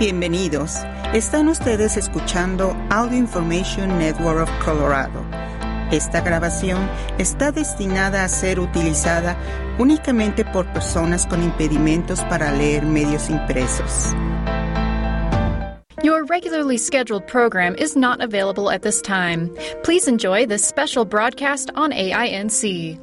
Bienvenidos. Están ustedes escuchando Audio Information Network of Colorado. Esta grabación está destinada a ser utilizada únicamente por personas con impedimentos para leer medios impresos. Your regularly scheduled program is not available at this time. Please enjoy this special broadcast on AINC.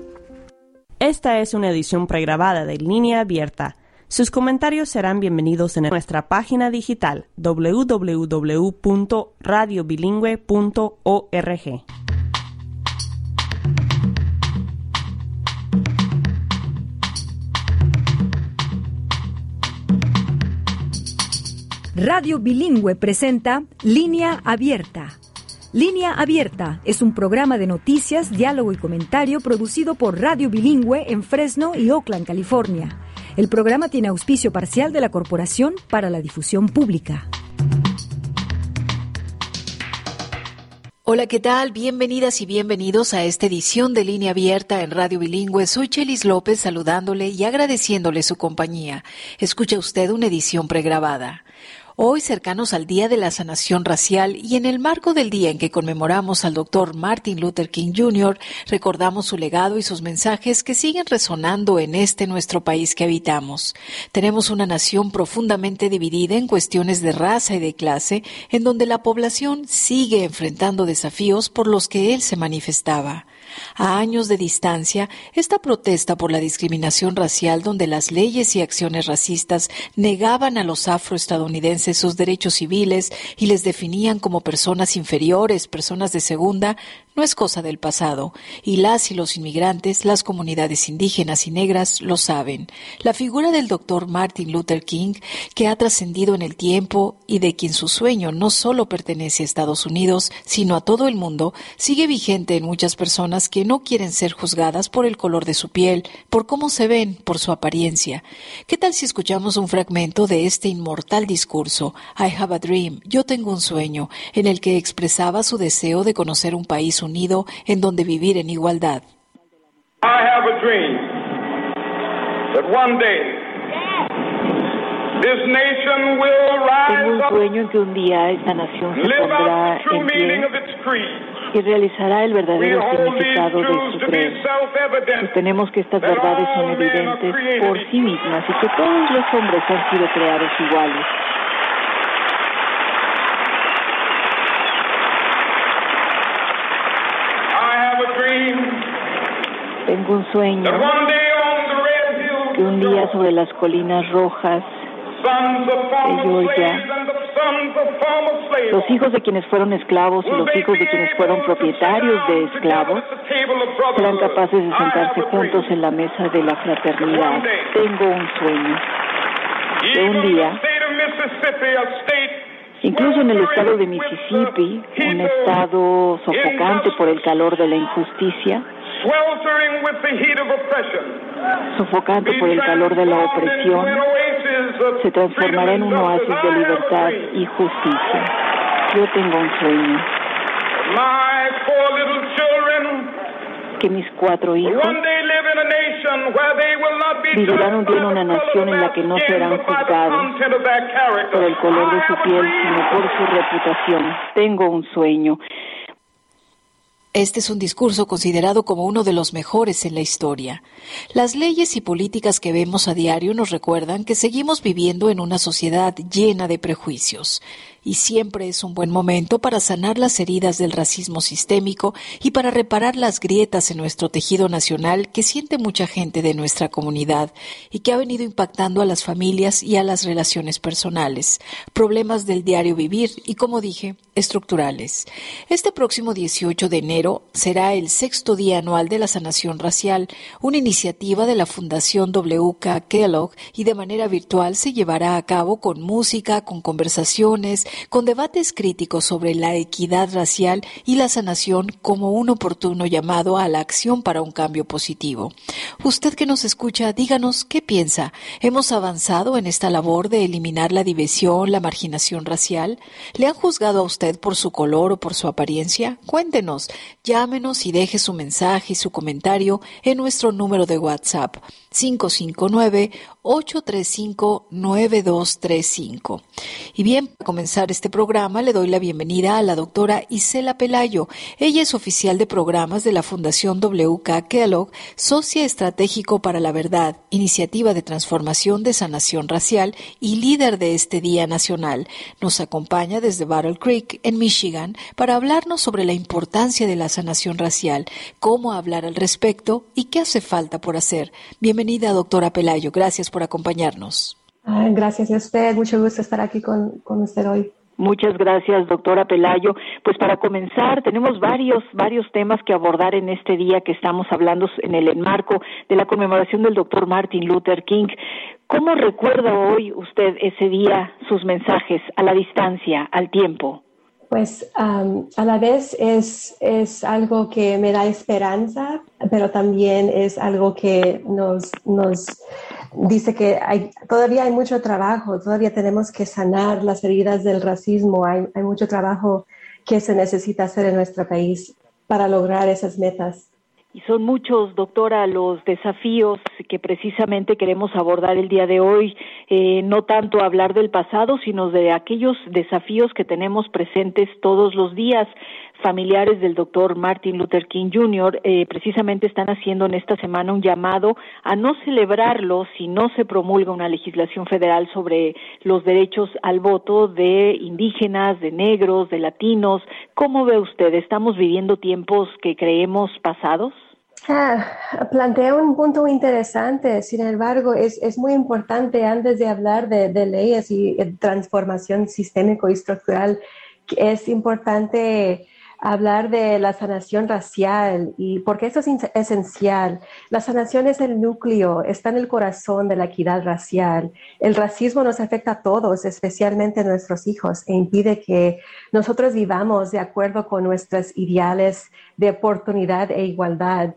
Esta es una edición pregrabada de línea abierta. Sus comentarios serán bienvenidos en nuestra página digital www.radiobilingüe.org. Radio Bilingüe presenta Línea Abierta. Línea Abierta es un programa de noticias, diálogo y comentario producido por Radio Bilingüe en Fresno y Oakland, California. El programa tiene auspicio parcial de la Corporación para la Difusión Pública. Hola, ¿qué tal? Bienvenidas y bienvenidos a esta edición de Línea Abierta en Radio Bilingüe. Soy Chelis López saludándole y agradeciéndole su compañía. Escucha usted una edición pregrabada. Hoy, cercanos al Día de la Sanación Racial y en el marco del día en que conmemoramos al doctor Martin Luther King Jr., recordamos su legado y sus mensajes que siguen resonando en este nuestro país que habitamos. Tenemos una nación profundamente dividida en cuestiones de raza y de clase, en donde la población sigue enfrentando desafíos por los que él se manifestaba. A años de distancia, esta protesta por la discriminación racial donde las leyes y acciones racistas negaban a los afroestadounidenses sus derechos civiles y les definían como personas inferiores, personas de segunda, no es cosa del pasado, y las y los inmigrantes, las comunidades indígenas y negras lo saben. La figura del doctor Martin Luther King, que ha trascendido en el tiempo y de quien su sueño no solo pertenece a Estados Unidos, sino a todo el mundo, sigue vigente en muchas personas que no quieren ser juzgadas por el color de su piel, por cómo se ven, por su apariencia. ¿Qué tal si escuchamos un fragmento de este inmortal discurso, I have a dream, yo tengo un sueño, en el que expresaba su deseo de conocer un país unido en donde vivir en igualdad. I have a dream that one day this nation will Tengo un rise sueño en que un día esta nación se live out pondrá the true en meaning pie of its creed. y realizará el verdadero significado de truths su credo. Sostenemos que estas that verdades son all men are evidentes created por sí mismas y que todos los hombres han sido creados iguales. I have a dream Tengo un sueño que un día sobre las colinas rojas former Georgia, los hijos de quienes fueron esclavos y los hijos de quienes fueron propietarios de esclavos serán capaces de sentarse juntos en la mesa de la fraternidad. Tengo un sueño. de un día, Incluso en el estado de Mississippi, un estado sofocante por el calor de la injusticia, sweltering with the heat of oppression, sofocante be por el calor de la opresión, se transformará en un oasis de libertad y justicia. Yo tengo un sueño, My four little children que mis cuatro hijos one day live in a nation where they will not be vivirán un día en una nación en la que no serán juzgados por el color de su piel, sino por su reputación. Tengo un sueño. Este es un discurso considerado como uno de los mejores en la historia. Las leyes y políticas que vemos a diario nos recuerdan que seguimos viviendo en una sociedad llena de prejuicios. Y siempre es un buen momento para sanar las heridas del racismo sistémico y para reparar las grietas en nuestro tejido nacional que siente mucha gente de nuestra comunidad y que ha venido impactando a las familias y a las relaciones personales, problemas del diario vivir y, como dije, estructurales. Este próximo 18 de enero será el sexto día anual de la sanación racial, una iniciativa de la Fundación WK Kellogg y de manera virtual se llevará a cabo con música, con conversaciones, con debates críticos sobre la equidad racial y la sanación como un oportuno llamado a la acción para un cambio positivo. Usted que nos escucha, díganos qué piensa. ¿Hemos avanzado en esta labor de eliminar la división, la marginación racial? ¿Le han juzgado a usted por su color o por su apariencia? Cuéntenos, llámenos y deje su mensaje y su comentario en nuestro número de WhatsApp 559 835-9235. Y bien, para comenzar este programa le doy la bienvenida a la doctora Isela Pelayo. Ella es oficial de programas de la Fundación WK Kellogg, socia estratégico para la verdad, iniciativa de transformación de sanación racial y líder de este Día Nacional. Nos acompaña desde Battle Creek, en Michigan, para hablarnos sobre la importancia de la sanación racial, cómo hablar al respecto y qué hace falta por hacer. Bienvenida, doctora Pelayo. Gracias por acompañarnos. Gracias a usted. Mucho gusto estar aquí con, con usted hoy. Muchas gracias, doctora Pelayo. Pues para comenzar, tenemos varios, varios temas que abordar en este día que estamos hablando en el marco de la conmemoración del doctor Martin Luther King. ¿Cómo recuerda hoy usted ese día sus mensajes a la distancia, al tiempo? Pues a la vez es, es algo que me da esperanza, pero también es algo que nos, nos dice que hay, todavía hay mucho trabajo, todavía tenemos que sanar las heridas del racismo, hay, hay mucho trabajo que se necesita hacer en nuestro país para lograr esas metas. Y son muchos, doctora, los desafíos que precisamente queremos abordar el día de hoy, eh, no tanto hablar del pasado, sino de aquellos desafíos que tenemos presentes todos los días. Familiares del doctor Martin Luther King Jr. Eh, precisamente están haciendo en esta semana un llamado a no celebrarlo si no se promulga una legislación federal sobre los derechos al voto de indígenas, de negros, de latinos. ¿Cómo ve usted? ¿Estamos viviendo tiempos que creemos pasados? Ah, plantea un punto interesante, sin embargo, es, es muy importante antes de hablar de, leyes y transformación sistémico y estructural, es importante hablar de la sanación racial y porque eso es esencial. La sanación es el núcleo, está en el corazón de la equidad racial. El racismo nos afecta a todos, especialmente a nuestros hijos, e impide que nosotros vivamos de acuerdo con nuestros ideales de oportunidad e igualdad.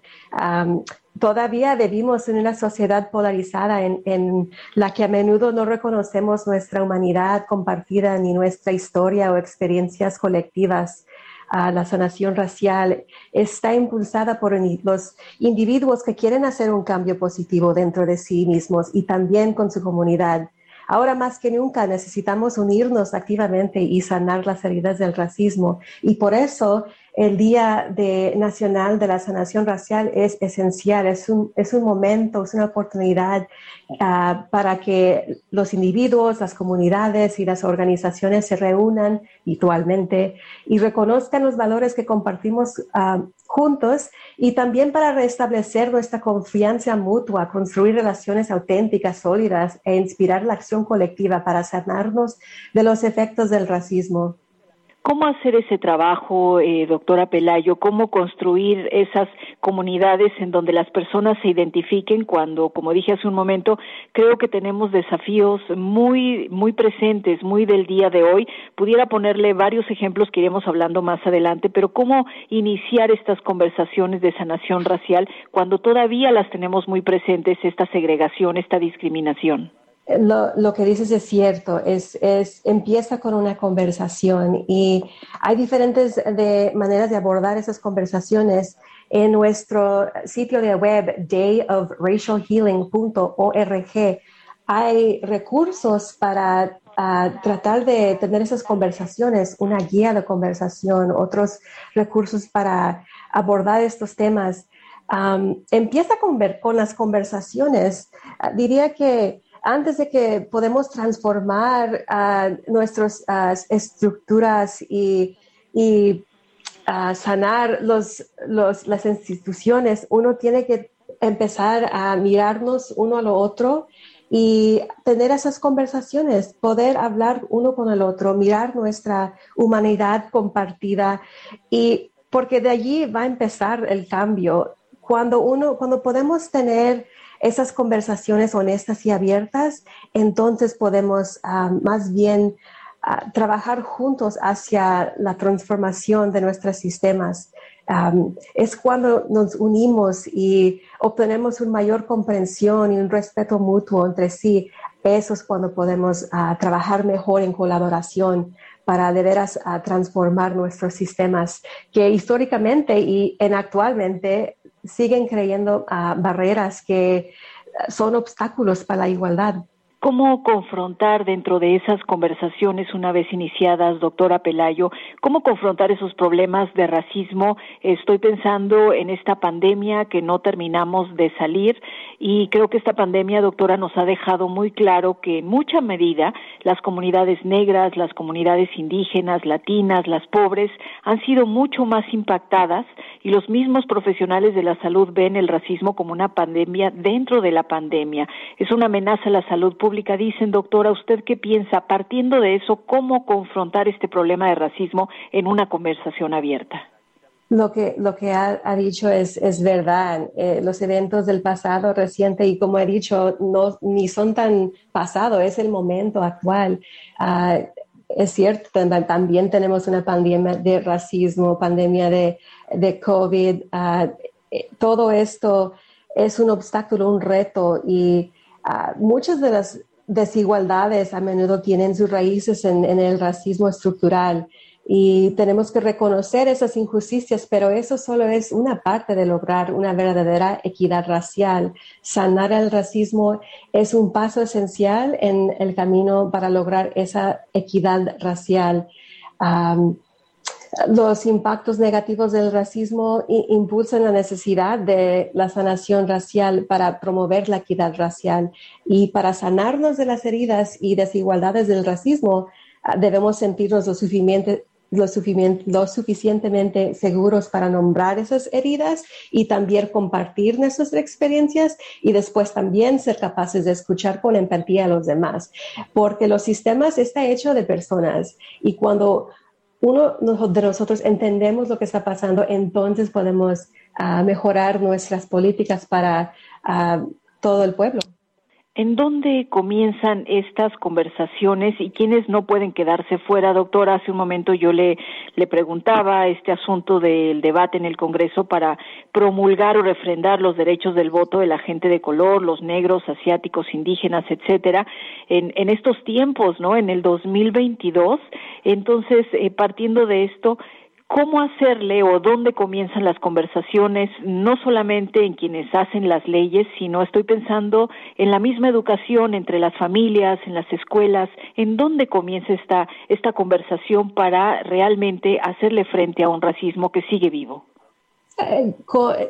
todavía vivimos en una sociedad polarizada en, en, la que a menudo no reconocemos nuestra humanidad compartida ni nuestra historia o experiencias colectivas a la sanación racial está impulsada por los individuos que quieren hacer un cambio positivo dentro de sí mismos y también con su comunidad. Ahora más que nunca necesitamos unirnos activamente y sanar las heridas del racismo. Y por eso el Día de Nacional de la Sanación Racial es esencial, es un, es un momento, es una oportunidad uh, para que los individuos, las comunidades y las organizaciones se reúnan virtualmente y reconozcan los valores que compartimos uh, juntos y también para restablecer nuestra confianza mutua, construir relaciones auténticas, sólidas e inspirar la acción colectiva para sanarnos de los efectos del racismo. ¿Cómo hacer ese trabajo, eh, doctora Pelayo? ¿Cómo construir esas comunidades en donde las personas se identifiquen cuando, como dije hace un momento, creo que tenemos desafíos muy, muy presentes, muy del día de hoy? Pudiera ponerle varios ejemplos que iremos hablando más adelante, pero ¿cómo iniciar estas conversaciones de sanación racial cuando todavía las tenemos muy presentes, esta segregación, esta discriminación? Lo, que dices es cierto, es, es, empieza con una conversación y hay diferentes de maneras de abordar esas conversaciones. En nuestro sitio de web, dayofracialhealing.org, hay recursos para uh, tratar de tener esas conversaciones, una guía de conversación, otros recursos para abordar estos temas. Empieza con, con las conversaciones. Uh, diría que antes de que podemos transformar uh, nuestras estructuras y, y sanar los, los, las instituciones, uno tiene que empezar a mirarnos uno a lo otro y tener esas conversaciones, poder hablar uno con el otro, mirar nuestra humanidad compartida y porque de allí va a empezar el cambio. Cuando uno, cuando podemos tener esas conversaciones honestas y abiertas, entonces podemos ah, más bien ah, trabajar juntos hacia la transformación de nuestros sistemas. es cuando nos unimos y obtenemos una mayor comprensión y un respeto mutuo entre sí. Eso es cuando podemos ah, trabajar mejor en colaboración para de veras transformar nuestros sistemas que históricamente y en actualmente siguen creyendo barreras que son obstáculos para la igualdad. ¿Cómo confrontar dentro de esas conversaciones una vez iniciadas, doctora Pelayo, cómo confrontar esos problemas de racismo? Estoy pensando en esta pandemia que no terminamos de salir y creo que esta pandemia, doctora, nos ha dejado muy claro que en mucha medida las comunidades negras, las comunidades indígenas, latinas, las pobres han sido mucho más impactadas y los mismos profesionales de la salud ven el racismo como una pandemia dentro de la pandemia. Es una amenaza a la salud pública Dicen, doctora, ¿usted qué piensa, partiendo de eso, cómo confrontar este problema de racismo en una conversación abierta? Lo que, lo que ha, dicho es, es verdad. Eh, los eventos del pasado reciente, y como he dicho, no, ni son tan pasado, es el momento actual. Ah, es cierto, también tenemos una pandemia de racismo, pandemia de, de COVID. Eh, todo esto es un obstáculo, un reto y uh, muchas de las desigualdades a menudo tienen sus raíces en, el racismo estructural y tenemos que reconocer esas injusticias, pero eso solo es una parte de lograr una verdadera equidad racial. Sanar el racismo es un paso esencial en el camino para lograr esa equidad racial los impactos negativos del racismo impulsan la necesidad de la sanación racial para promover la equidad racial. Y para sanarnos de las heridas y desigualdades del racismo ah, debemos sentirnos lo, lo, suficientemente seguros para nombrar esas heridas y también compartir nuestras experiencias y después también ser capaces de escuchar con empatía a los demás, porque los sistemas está hecho de personas y cuando uno de nosotros entendemos lo que está pasando, entonces podemos ah, mejorar nuestras políticas para ah, todo el pueblo. ¿En dónde comienzan estas conversaciones y quiénes no pueden quedarse fuera? Doctora, hace un momento yo le, le preguntaba este asunto del debate en el Congreso para promulgar o refrendar los derechos del voto de la gente de color, los negros, asiáticos, indígenas, etcétera, en, en estos tiempos, ¿no? En el 2022. Entonces, eh, partiendo de esto, cómo hacerle o dónde comienzan las conversaciones, no solamente en quienes hacen las leyes, sino estoy pensando en la misma educación entre las familias, en las escuelas, en dónde comienza esta, esta conversación para realmente hacerle frente a un racismo que sigue vivo. Eh,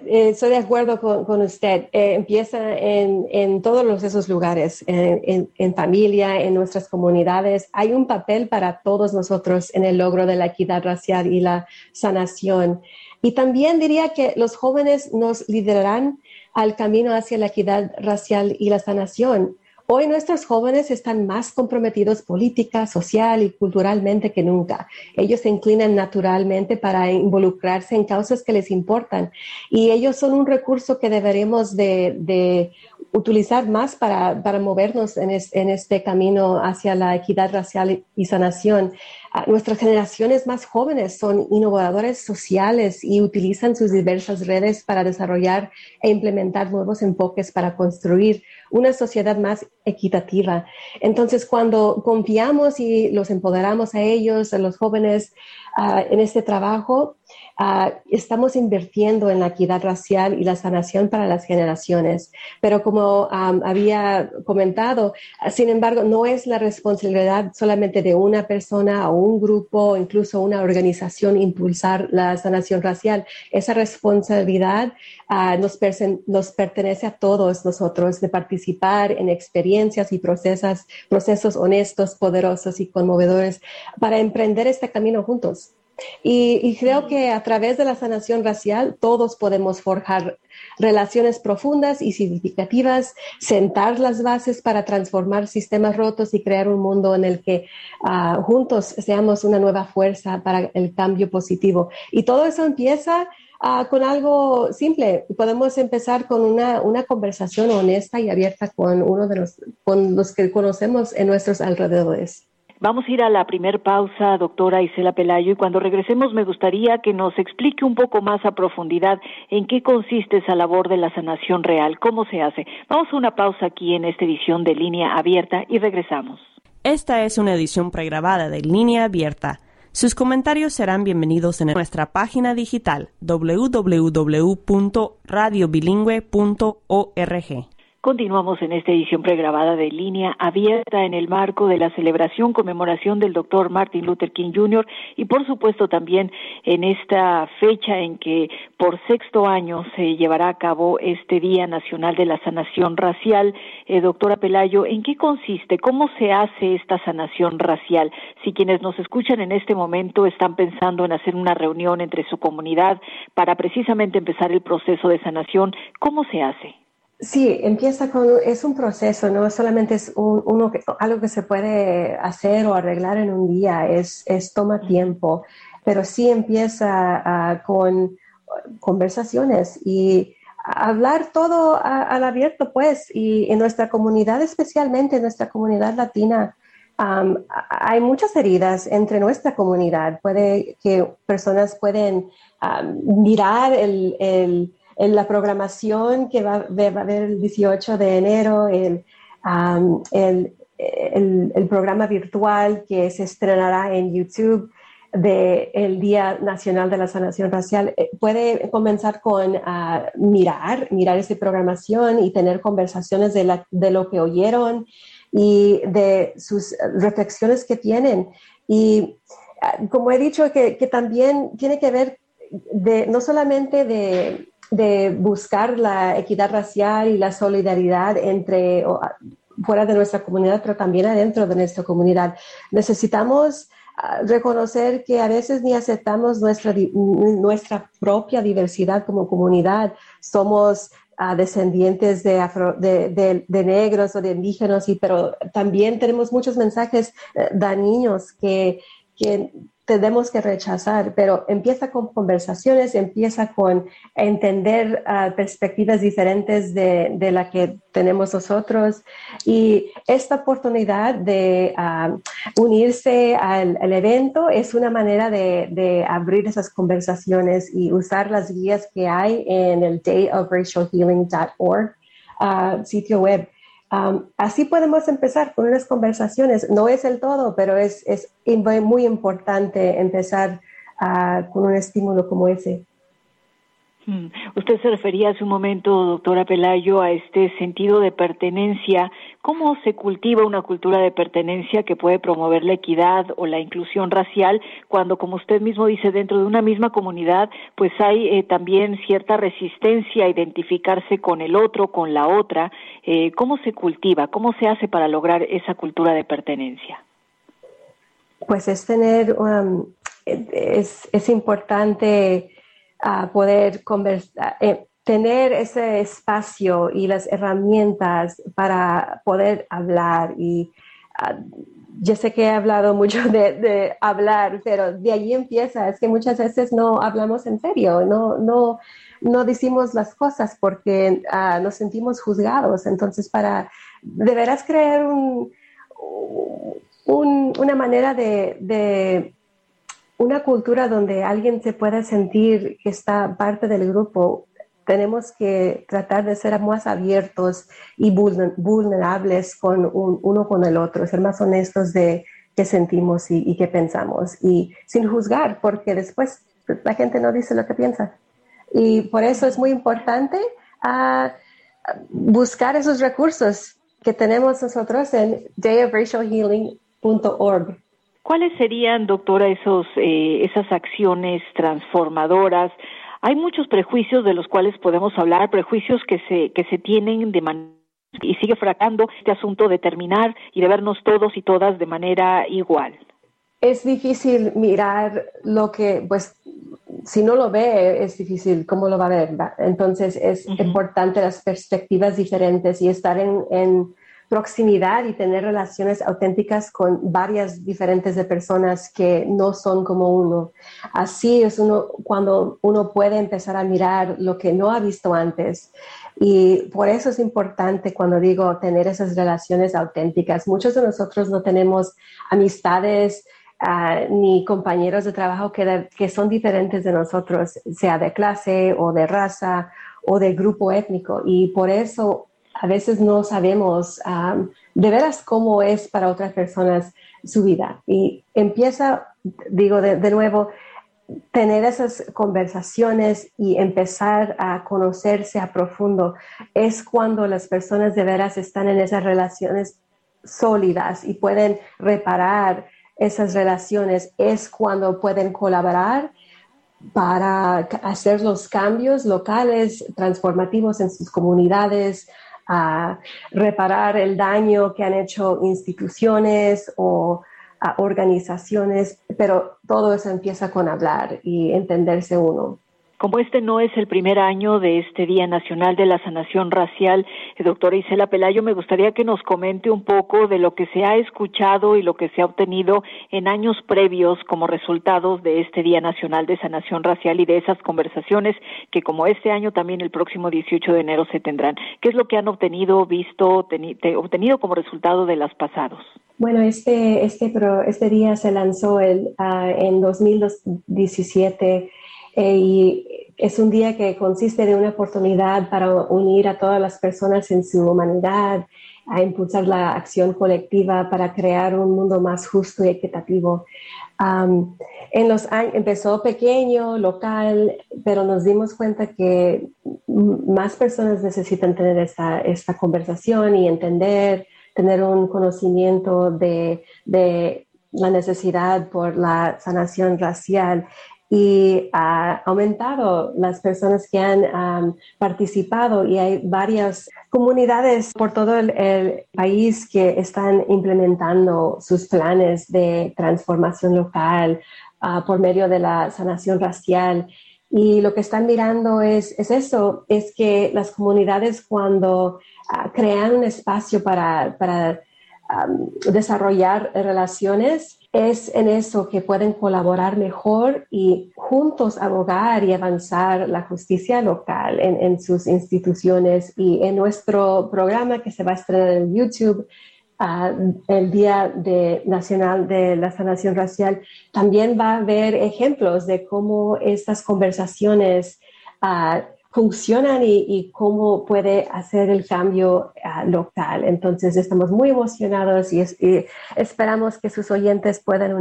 eh, estoy de acuerdo con, usted. Eh, empieza en, todos esos lugares, en, familia, en nuestras comunidades. Hay un papel para todos nosotros en el logro de la equidad racial y la sanación. Y también diría que los jóvenes nos liderarán al camino hacia la equidad racial y la sanación. Hoy nuestros jóvenes están más comprometidos política, social y culturalmente que nunca. Ellos se inclinan naturalmente para involucrarse en causas que les importan y ellos son un recurso que deberemos de, utilizar más para, movernos en, este camino hacia la equidad racial y sanación. Ah, nuestras generaciones más jóvenes son innovadores sociales y utilizan sus diversas redes para desarrollar e implementar nuevos enfoques para construir una sociedad más equitativa. Entonces, cuando confiamos y los empoderamos a ellos, a los jóvenes, ah, en este trabajo, Ah, estamos invirtiendo en la equidad racial y la sanación para las generaciones. Pero como había comentado, sin embargo, no es la responsabilidad solamente de una persona o un grupo, incluso una organización, impulsar la sanación racial. Esa responsabilidad ah, nos, nos, pertenece a todos nosotros de participar en experiencias y procesos, procesos honestos, poderosos y conmovedores para emprender este camino juntos. Y, creo que a través de la sanación racial todos podemos forjar relaciones profundas y significativas, sentar las bases para transformar sistemas rotos y crear un mundo en el que ah, juntos seamos una nueva fuerza para el cambio positivo. Y todo eso empieza ah, con algo simple. Podemos empezar con una, una, conversación honesta y abierta con uno de los, con los que conocemos en nuestros alrededores. Vamos a ir a la primer pausa, doctora Isela Pelayo, y cuando regresemos me gustaría que nos explique un poco más a profundidad en qué consiste esa labor de la sanación real, cómo se hace. Vamos a una pausa aquí en esta edición de Línea Abierta y regresamos. Esta es una edición pregrabada de Línea Abierta. Sus comentarios serán bienvenidos en nuestra página digital www.radiobilingüe.org. Continuamos en esta edición pregrabada de línea abierta en el marco de la celebración conmemoración del doctor Martin Luther King Jr. y por supuesto también en esta fecha en que por sexto año se llevará a cabo este Día Nacional de la Sanación Racial. Eh, doctora Pelayo, ¿en qué consiste? ¿Cómo se hace esta sanación racial? Si quienes nos escuchan en este momento están pensando en hacer una reunión entre su comunidad para precisamente empezar el proceso de sanación, ¿cómo se hace? Sí, empieza con, es un proceso, no solamente es uno algo que se puede hacer o arreglar en un día, es, es toma tiempo, pero sí empieza con conversaciones y hablar todo al abierto, pues, y en nuestra comunidad, especialmente en nuestra comunidad latina, hay muchas heridas entre nuestra comunidad. Puede que personas pueden mirar el en la programación que va, a haber el 18 de enero, el, el, programa virtual que se estrenará en YouTube del Día Nacional de la Sanación Racial, eh, puede comenzar con ah, mirar, mirar esa programación y tener conversaciones de, la, de lo que oyeron y de sus reflexiones que tienen. Y ah, como he dicho, que, que también tiene que ver de, no solamente de de buscar la equidad racial y la solidaridad entre fuera de nuestra comunidad, pero también adentro de nuestra comunidad. Necesitamos ah, reconocer que a veces ni aceptamos nuestra, nuestra propia diversidad como comunidad. Somos ah, descendientes de, de, negros o de indígenas, y, pero también tenemos muchos mensajes eh, dañinos que, que tenemos que rechazar, pero empieza con conversaciones, empieza con entender ah, perspectivas diferentes de, de, la que tenemos nosotros. Y esta oportunidad de ah, unirse al, evento es una manera de, abrir esas conversaciones y usar las guías que hay en el dayofracialhealing.org ah, sitio web así podemos empezar con unas conversaciones. No es el todo, pero es, es muy importante empezar ah, con un estímulo como ese. Mm. Usted se refería hace un momento, doctora Pelayo, a este sentido de pertenencia. ¿Cómo se cultiva una cultura de pertenencia que puede promover la equidad o la inclusión racial cuando, como usted mismo dice, dentro de una misma comunidad, pues hay eh, también cierta resistencia a identificarse con el otro, con la otra? Eh, ¿Cómo se cultiva? ¿Cómo se hace para lograr esa cultura de pertenencia? Pues es tener, um, es, es importante a poder conversar, eh, tener ese espacio y las herramientas para poder hablar. Y uh, yo sé que he hablado mucho de, hablar, pero de allí empieza. Es que muchas veces no hablamos en serio, no, no, no decimos las cosas porque ah, nos sentimos juzgados. Entonces, para de veras crear un, una manera de una cultura donde alguien se pueda sentir que está parte del grupo, tenemos que tratar de ser más abiertos y vulnerables con uno con el otro, ser más honestos de qué sentimos y, qué pensamos y sin juzgar, porque después la gente no dice lo que piensa. Y por eso es muy importante ah, buscar esos recursos que tenemos nosotros en dayofracialhealing.org. ¿Cuáles serían, doctora, esos, eh, esas acciones transformadoras? Hay muchos prejuicios de los cuales podemos hablar, prejuicios que se, que se tienen de manera y sigue fracando este asunto de terminar y de vernos todos y todas de manera igual. Es difícil mirar lo que, pues, si no lo ve, es difícil cómo lo va a ver. Entonces es importante las perspectivas diferentes y estar en, en proximidad y tener relaciones auténticas con varias diferentes de personas que no son como uno. Así es uno cuando uno puede empezar a mirar lo que no ha visto antes. Y por eso es importante cuando digo tener esas relaciones auténticas. Muchos de nosotros no tenemos amistades ah, ni compañeros de trabajo que, que son diferentes de nosotros, sea de clase o de raza o de grupo étnico. Y por eso a veces no sabemos de veras cómo es para otras personas su vida. Y empieza, digo de, nuevo, tener esas conversaciones y empezar a conocerse a profundo es cuando las personas de veras están en esas relaciones sólidas y pueden reparar esas relaciones, es cuando pueden colaborar para hacer los cambios locales transformativos en sus comunidades, a reparar el daño que han hecho instituciones o organizaciones, pero todo eso empieza con hablar y entenderse uno. Como este no es el primer año de este Día Nacional de la Sanación Racial, eh, doctora Isela Pelayo, me gustaría que nos comente un poco de lo que se ha escuchado y lo que se ha obtenido en años previos como resultados de este Día Nacional de Sanación Racial y de esas conversaciones que como este año también el próximo 18 de enero se tendrán. ¿Qué es lo que han obtenido, visto, obtenido como resultado de las pasados? Bueno, este, este, este día se lanzó el, uh, en 2017 eh, y es un día que consiste de una oportunidad para unir a todas las personas en su humanidad, a impulsar la acción colectiva para crear un mundo más justo y equitativo. en los años, empezó pequeño, local, pero nos dimos cuenta que más personas necesitan tener esta, esta conversación y entender, tener un conocimiento de, de la necesidad por la sanación racial y ha aumentado las personas que han participado y hay varias comunidades por todo el, país que están implementando sus planes de transformación local ah, por medio de la sanación racial. Y lo que están mirando es, es eso, es que las comunidades cuando ah, crean un espacio para, para desarrollar relaciones, es en eso que pueden colaborar mejor y juntos abogar y avanzar la justicia local en, sus instituciones y en nuestro programa que se va a estrenar en YouTube. Ah, el Día Nacional de la Sanación Racial, también va a haber ejemplos de cómo estas conversaciones uh, funcionan y, cómo puede hacer el cambio ah, local. Entonces, estamos muy emocionados y, esperamos que sus oyentes puedan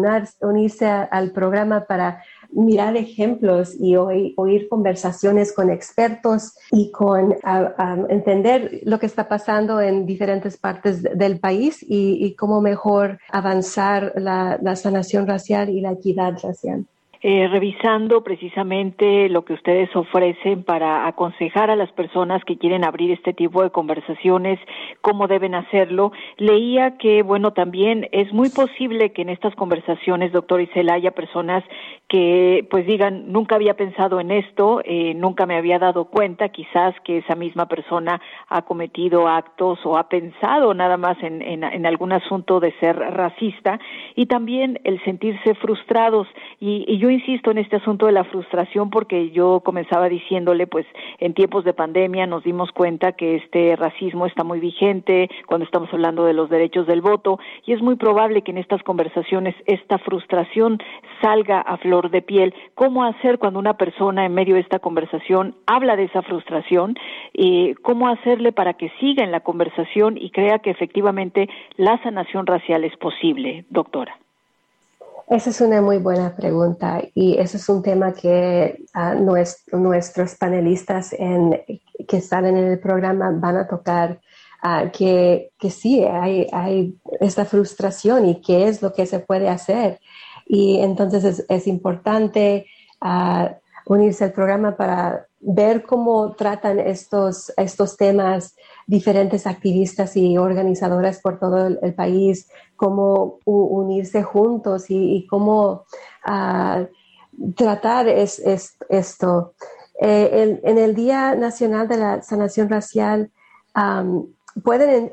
unirse al programa para mirar ejemplos y oír, conversaciones con expertos y con entender lo que está pasando en diferentes partes del país y, cómo mejor avanzar la sanación racial y la equidad racial. Eh, revisando precisamente lo que ustedes ofrecen para aconsejar a las personas que quieren abrir este tipo de conversaciones, cómo deben hacerlo. Leía que, bueno, también es muy posible que en estas conversaciones, doctor Isela, haya personas que pues digan, nunca había pensado en esto, eh, nunca me había dado cuenta, quizás que esa misma persona ha cometido actos o ha pensado nada más en, en, algún asunto de ser racista y también el sentirse frustrados. Y, y yo insisto en este asunto de la frustración porque yo comenzaba diciéndole, pues en tiempos de pandemia nos dimos cuenta que este racismo está muy vigente cuando estamos hablando de los derechos del voto y es muy probable que en estas conversaciones esta frustración salga a flor de piel. ¿Cómo hacer cuando una persona en medio de esta conversación habla de esa frustración? y ¿Cómo hacerle para que siga en la conversación y crea que efectivamente la sanación racial es posible, doctora? Esa es una muy buena pregunta y ese es un tema que ah, nuestros panelistas que están en el programa van a tocar, uh, que, que, sí, hay, hay, esta frustración y qué es lo que se puede hacer. Y entonces es, importante uh, unirse al programa para ver cómo tratan estos, estos temas diferentes activistas y organizadoras por todo el, país, cómo unirse juntos y, cómo uh, tratar es, esto. Eh, en, el Día Nacional de la Sanación Racial pueden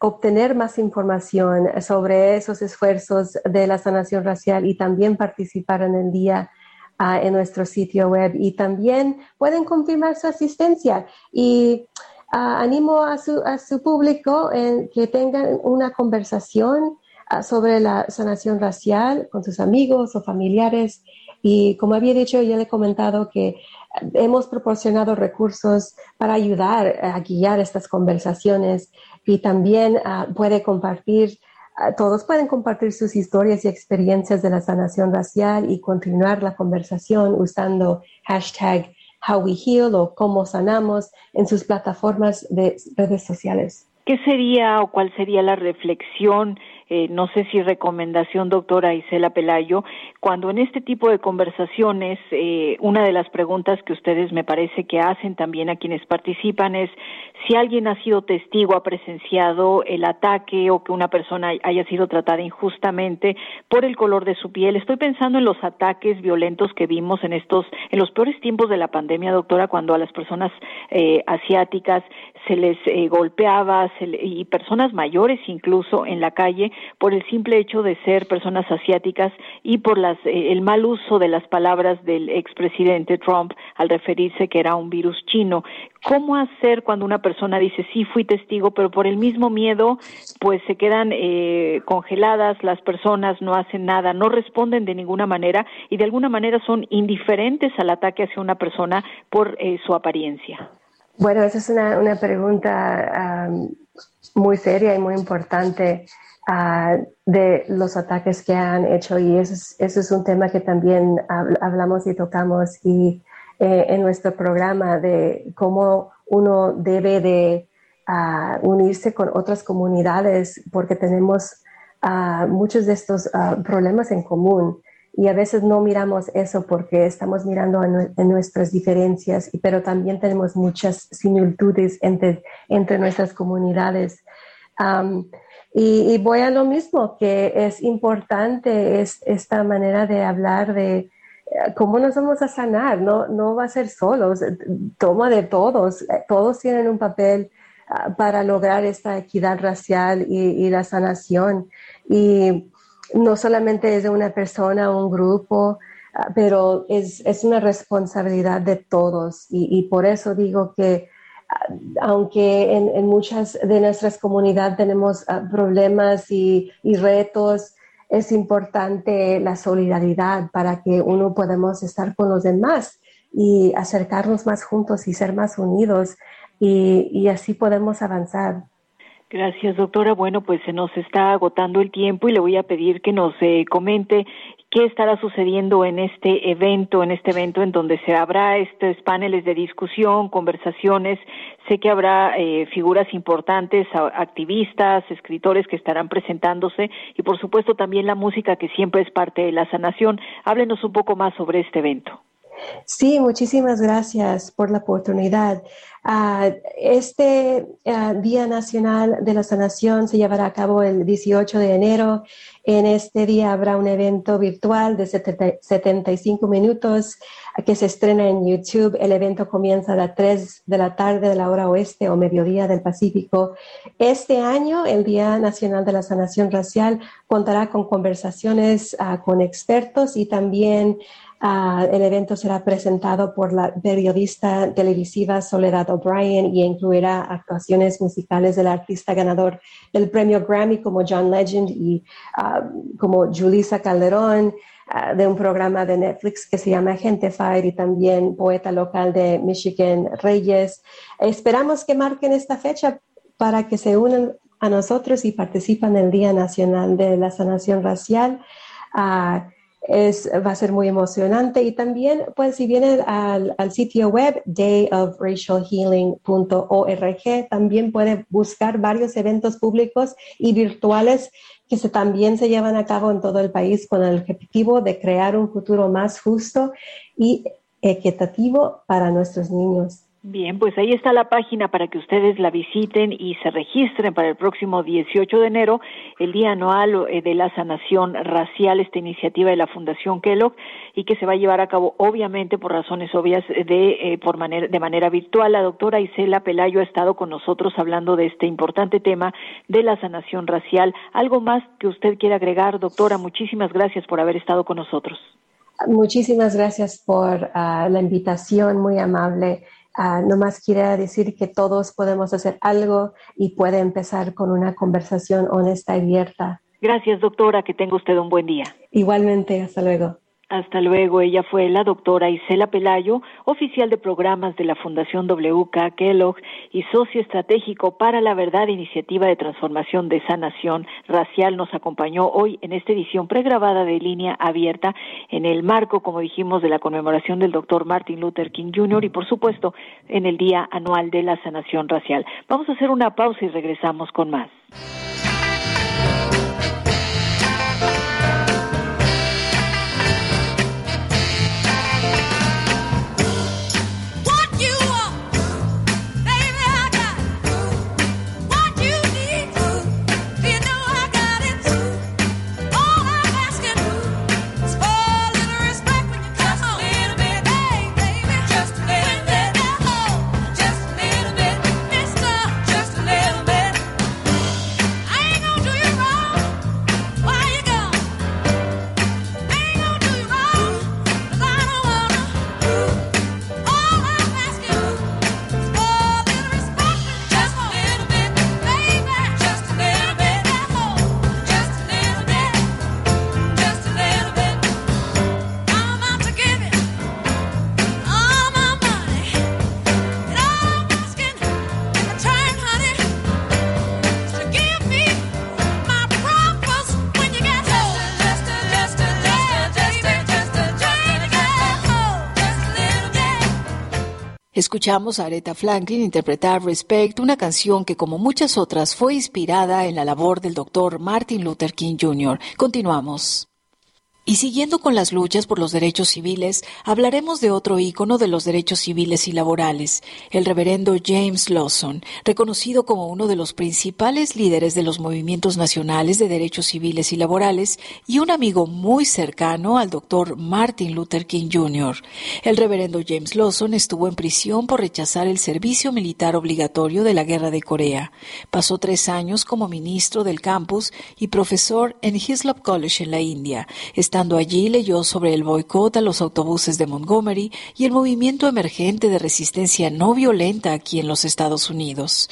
obtener más información sobre esos esfuerzos de la sanación racial y también participar en el día ah, en nuestro sitio web y también pueden confirmar su asistencia y Ah, animo a su, a su público en que tengan una conversación ah, sobre la sanación racial con sus amigos o familiares. Y como había dicho, ya le he comentado que hemos proporcionado recursos para ayudar a guiar estas conversaciones y también ah, puede compartir ah, todos pueden compartir sus historias y experiencias de la sanación racial y continuar la conversación usando hashtag How We Heal o Cómo Sanamos en sus plataformas de redes sociales. ¿Qué sería o cuál sería la reflexión eh, no sé si recomendación, doctora Isela Pelayo, cuando en este tipo de conversaciones, eh, una de las preguntas que ustedes me parece que hacen también a quienes participan es si alguien ha sido testigo, ha presenciado el ataque o que una persona haya sido tratada injustamente por el color de su piel. Estoy pensando en los ataques violentos que vimos en estos, en los peores tiempos de la pandemia, doctora, cuando a las personas eh, asiáticas se les golpeaba y personas mayores incluso en la calle por el simple hecho de ser personas asiáticas y por las, eh, el mal uso de las palabras del expresidente Trump al referirse que era un virus chino. ¿Cómo hacer cuando una persona dice sí fui testigo, pero por el mismo miedo pues se quedan eh, congeladas las personas, no hacen nada, no responden de ninguna manera y de alguna manera son indiferentes al ataque hacia una persona por eh, su apariencia? Bueno, esa es una, una pregunta muy seria y muy importante. Ah, de los ataques que han hecho y eso es, un tema que también hablamos y tocamos y eh, en nuestro programa de cómo uno debe de ah, unirse con otras comunidades porque tenemos ah, muchos de estos problemas en común y a veces no miramos eso porque estamos mirando en, nuestras diferencias, pero también tenemos muchas similitudes entre, entre nuestras comunidades. Y, voy a lo mismo, que es importante es, esta manera de hablar de eh, cómo nos vamos a sanar, no, no va a ser solos, toma de todos, eh, todos tienen un papel ah, para lograr esta equidad racial y, la sanación. Y no solamente es de una persona un grupo, ah, pero es, es, una responsabilidad de todos. Y por eso digo que aunque en, muchas de nuestras comunidades tenemos ah, problemas y, retos, es importante la solidaridad para que uno podamos estar con los demás y acercarnos más juntos y ser más unidos y así podemos avanzar. Gracias, doctora. Bueno, pues se nos está agotando el tiempo y le voy a pedir que nos eh, comente qué estará sucediendo en este evento, en este evento en donde se habrá estos paneles de discusión, conversaciones. Sé que habrá eh, figuras importantes, activistas, escritores que estarán presentándose y, por supuesto, también la música que siempre es parte de la sanación. Háblenos un poco más sobre este evento. Sí, muchísimas gracias por la oportunidad. Ah, este ah, Día Nacional de la Sanación se llevará a cabo el 18 de enero. En este día habrá un evento virtual de 75 minutos que se estrena en YouTube. El evento comienza a las 3 de la tarde de la hora oeste o mediodía del Pacífico. Este año, el Día Nacional de la Sanación Racial contará con conversaciones ah, con expertos y también Ah, el evento será presentado por la periodista televisiva Soledad O'Brien y incluirá actuaciones musicales del artista ganador del premio Grammy como John Legend y ah, como Julissa Calderón, ah, de un programa de Netflix que se llama Gente Fire y también poeta local de Michigan, Reyes. Esperamos que marquen esta fecha para que se unan a nosotros y participen en el Día Nacional de la Sanación Racial es, va a ser muy emocionante. Y también, pues, si vienen al, sitio web dayofracialhealing.org, también puede buscar varios eventos públicos y virtuales que se, también se llevan a cabo en todo el país con el objetivo de crear un futuro más justo y equitativo para nuestros niños. Bien, pues ahí está la página para que ustedes la visiten y se registren para el próximo 18 de enero, el Día Anual eh, de la Sanación Racial, esta iniciativa de la Fundación Kellogg, y que se va a llevar a cabo, obviamente, por razones obvias, de, eh, por manera, de manera virtual. La doctora Isela Pelayo ha estado con nosotros hablando de este importante tema de la sanación racial. ¿Algo más que usted quiera agregar, doctora? Muchísimas gracias por haber estado con nosotros. Muchísimas gracias por ah, la invitación, muy amable. Uh, nomás quiere decir que todos podemos hacer algo y puede empezar con una conversación honesta y abierta. Gracias, doctora. Que tenga usted un buen día. Igualmente. Hasta luego. Hasta luego. Ella fue la doctora Isela Pelayo, oficial de programas de la Fundación WK Kellogg y socio estratégico para la Verdad Iniciativa de Transformación de Sanación Racial. Nos acompañó hoy en esta edición pregrabada de línea abierta en el marco, como dijimos, de la conmemoración del doctor Martin Luther King Jr. y, por supuesto, en el Día Anual de la Sanación Racial. Vamos a hacer una pausa y regresamos con más. Escuchamos a Aretha Franklin interpretar Respect, una canción que como muchas otras fue inspirada en la labor del doctor Martin Luther King Jr. Continuamos. Y siguiendo con las luchas por los derechos civiles, hablaremos de otro ícono de los derechos civiles y laborales, el reverendo James Lawson, reconocido como uno de los principales líderes de los movimientos nacionales de derechos civiles y laborales y un amigo muy cercano al doctor Martin Luther King Jr. El reverendo James Lawson estuvo en prisión por rechazar el servicio militar obligatorio de la Guerra de Corea. Pasó tres años como ministro del campus y profesor en Hislop College en la India Estando allí, leyó sobre el boicot a los autobuses de Montgomery y el movimiento emergente de resistencia no violenta aquí en los Estados Unidos.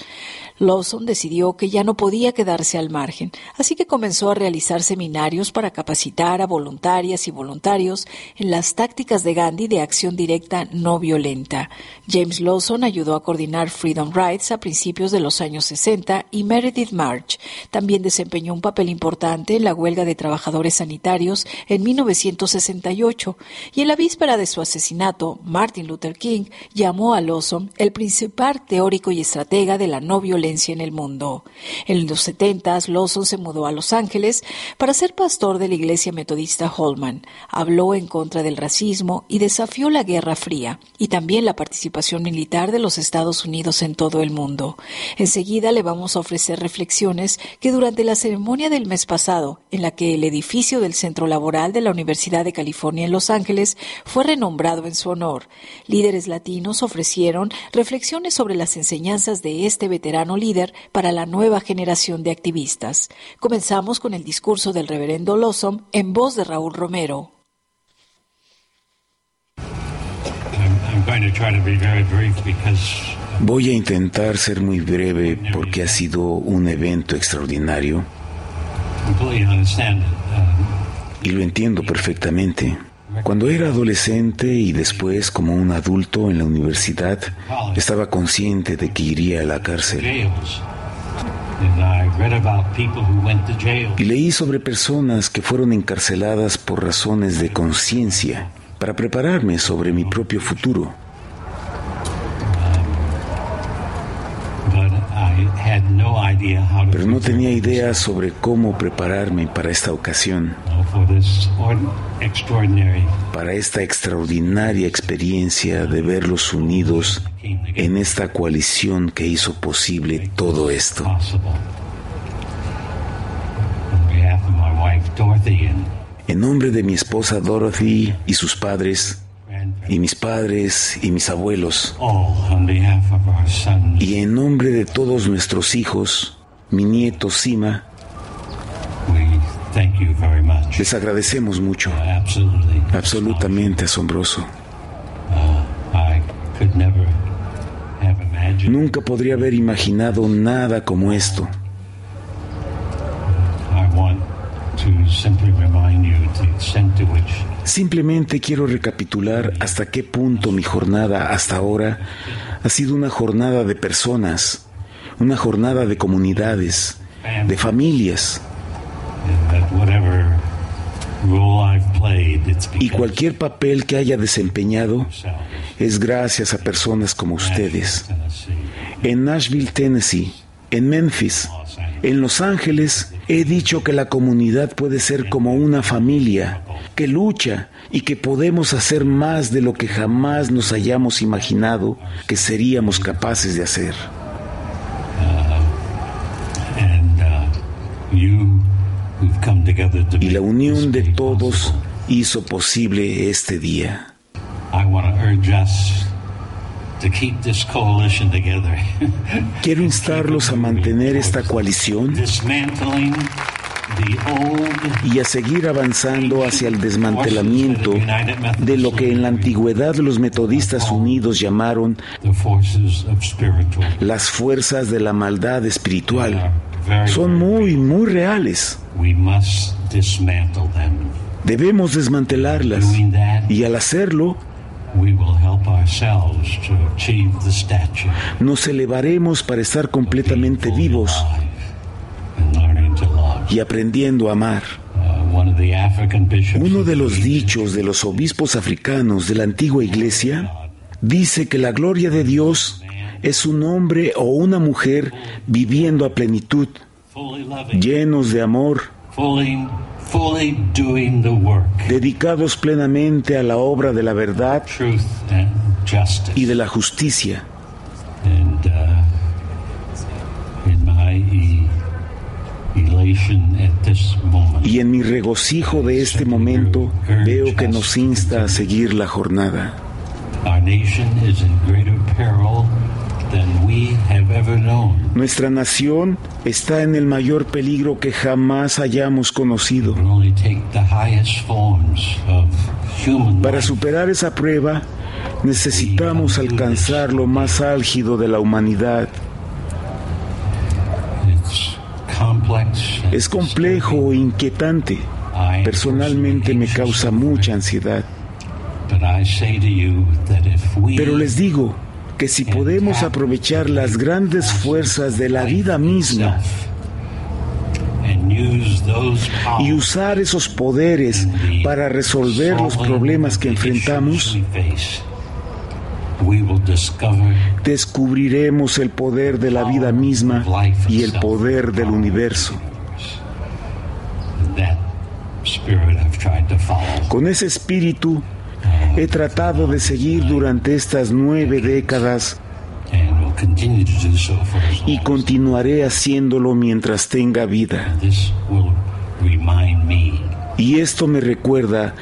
Lawson decidió que ya no podía quedarse al margen, así que comenzó a realizar seminarios para capacitar a voluntarias y voluntarios en las tácticas de Gandhi de acción directa no violenta. James Lawson ayudó a coordinar Freedom Rides a principios de los años 60 y Meredith March también desempeñó un papel importante en la huelga de trabajadores sanitarios en 1968 y en la víspera de su asesinato, Martin Luther King llamó a Lawson el principal teórico y estratega de la no violencia en el mundo. En los 70 Lawson se mudó a Los Ángeles para ser pastor de la iglesia metodista Holman. Habló en contra del racismo y desafió la Guerra Fría y también la participación militar de los Estados Unidos en todo el mundo. Enseguida le vamos a ofrecer reflexiones que durante la ceremonia del mes pasado, en la que el edificio del Centro Laboral de la Universidad de California en Los Ángeles fue renombrado en su honor, líderes latinos ofrecieron reflexiones sobre las enseñanzas de este veterano líder para la nueva generación de activistas. Comenzamos con el discurso del reverendo Lawson en voz de Raúl Romero. Voy a intentar ser muy breve porque ha sido un evento extraordinario. Y lo entiendo perfectamente. Cuando era adolescente y después como un adulto en la universidad, estaba consciente de que iría a la cárcel. Y leí sobre personas que fueron encarceladas por razones de conciencia para prepararme sobre mi propio futuro. Pero no tenía idea sobre cómo prepararme para esta ocasión, para esta extraordinaria experiencia de verlos unidos en esta coalición que hizo posible todo esto. En nombre de mi esposa Dorothy y sus padres, y mis padres y mis abuelos, y en nombre de todos nuestros hijos, mi nieto Sima, les agradecemos mucho. Absolutamente asombroso. Nunca podría haber imaginado nada como esto. Simplemente quiero recapitular hasta qué punto mi jornada hasta ahora ha sido una jornada de personas, una jornada de comunidades, de familias. Y cualquier papel que haya desempeñado es gracias a personas como ustedes. En Nashville, Tennessee, en Memphis, en Los Ángeles, he dicho que la comunidad puede ser como una familia, que lucha y que podemos hacer más de lo que jamás nos hayamos imaginado que seríamos capaces de hacer. Y la unión de todos hizo posible este día. Quiero instarlos a mantener esta coalición y a seguir avanzando hacia el desmantelamiento de lo que en la antigüedad los metodistas unidos llamaron las fuerzas de la maldad espiritual. Son muy, muy reales. Debemos desmantelarlas y al hacerlo, nos elevaremos para estar completamente vivos y aprendiendo a amar. Uno de los dichos de los obispos africanos de la antigua iglesia dice que la gloria de Dios es un hombre o una mujer viviendo a plenitud, llenos de amor, dedicados plenamente a la obra de la verdad y de la justicia. Y en mi regocijo de este momento veo que nos insta a seguir la jornada. Nuestra nación está en el mayor peligro que jamás hayamos conocido. Para superar esa prueba, necesitamos alcanzar lo más álgido de la humanidad. Es complejo e inquietante. Personalmente me causa mucha ansiedad. Pero les digo, que si podemos aprovechar las grandes fuerzas de la vida misma y usar esos poderes para resolver los problemas que enfrentamos, descubriremos el poder de la vida misma y el poder del universo. Con ese espíritu he tratado de seguir durante estas nueve décadas y continuaré haciéndolo mientras tenga vida. Y esto me recuerda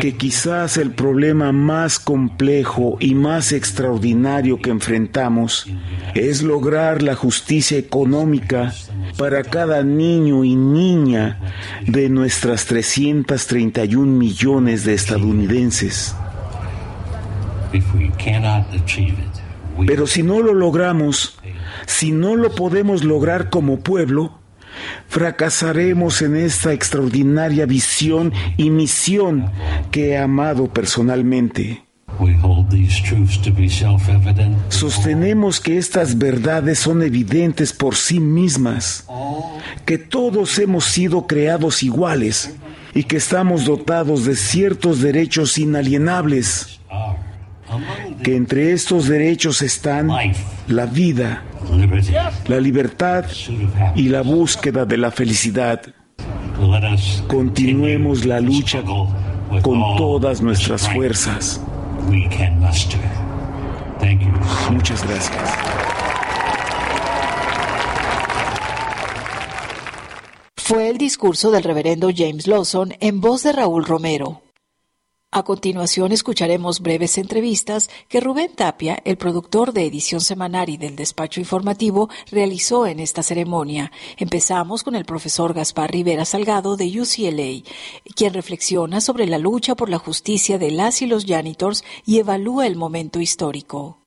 que quizás el problema más complejo y más extraordinario que enfrentamos es lograr la justicia económica para cada niño y niña de nuestras 331 millones de estadounidenses. Pero si no lo logramos, si no lo podemos lograr como pueblo, fracasaremos en esta extraordinaria visión y misión que he amado personalmente. Sostenemos que estas verdades son evidentes por sí mismas, que todos hemos sido creados iguales y que estamos dotados de ciertos derechos inalienables, que entre estos derechos están la vida, la libertad y la búsqueda de la felicidad. Continuemos la lucha con todas nuestras fuerzas. Muchas gracias. Fue el discurso del reverendo James Lawson en voz de Raúl Romero. A continuación escucharemos breves entrevistas que Rubén Tapia, el productor de edición semanal y del despacho informativo, realizó en esta ceremonia. Empezamos con el profesor Gaspar Rivera Salgado de UCLA, quien reflexiona sobre la lucha por la justicia de las y los janitors y evalúa el momento histórico.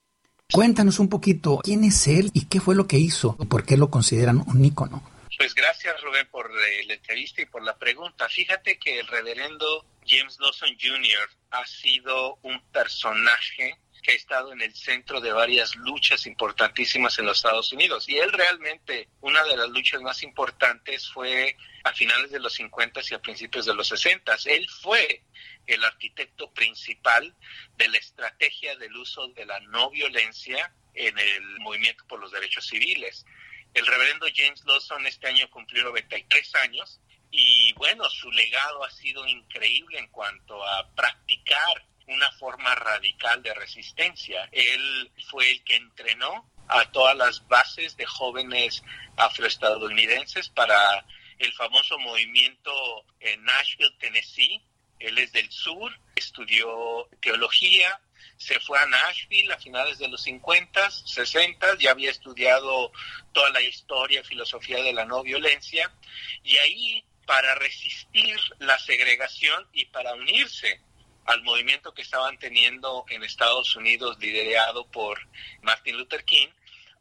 Cuéntanos un poquito quién es él y qué fue lo que hizo, por qué lo consideran un ícono. Pues gracias Rubén por la entrevista y por la pregunta. Fíjate que el reverendo James Lawson Jr. ha sido un personaje que ha estado en el centro de varias luchas importantísimas en los Estados Unidos. Y él realmente, una de las luchas más importantes fue a finales de los 50 y a principios de los 60. Él fue el arquitecto principal de la estrategia del uso de la no violencia en el movimiento por los derechos civiles. El reverendo James Lawson este año cumplió 93 años y bueno, su legado ha sido increíble en cuanto a practicar una forma radical de resistencia. Él fue el que entrenó a todas las bases de jóvenes afroestadounidenses para el famoso movimiento en Nashville, Tennessee. Él es del sur, estudió teología, se fue a Nashville a finales de los 50, 60, ya había estudiado toda la historia, filosofía de la no violencia, y ahí para resistir la segregación y para unirse al movimiento que estaban teniendo en Estados Unidos liderado por Martin Luther King,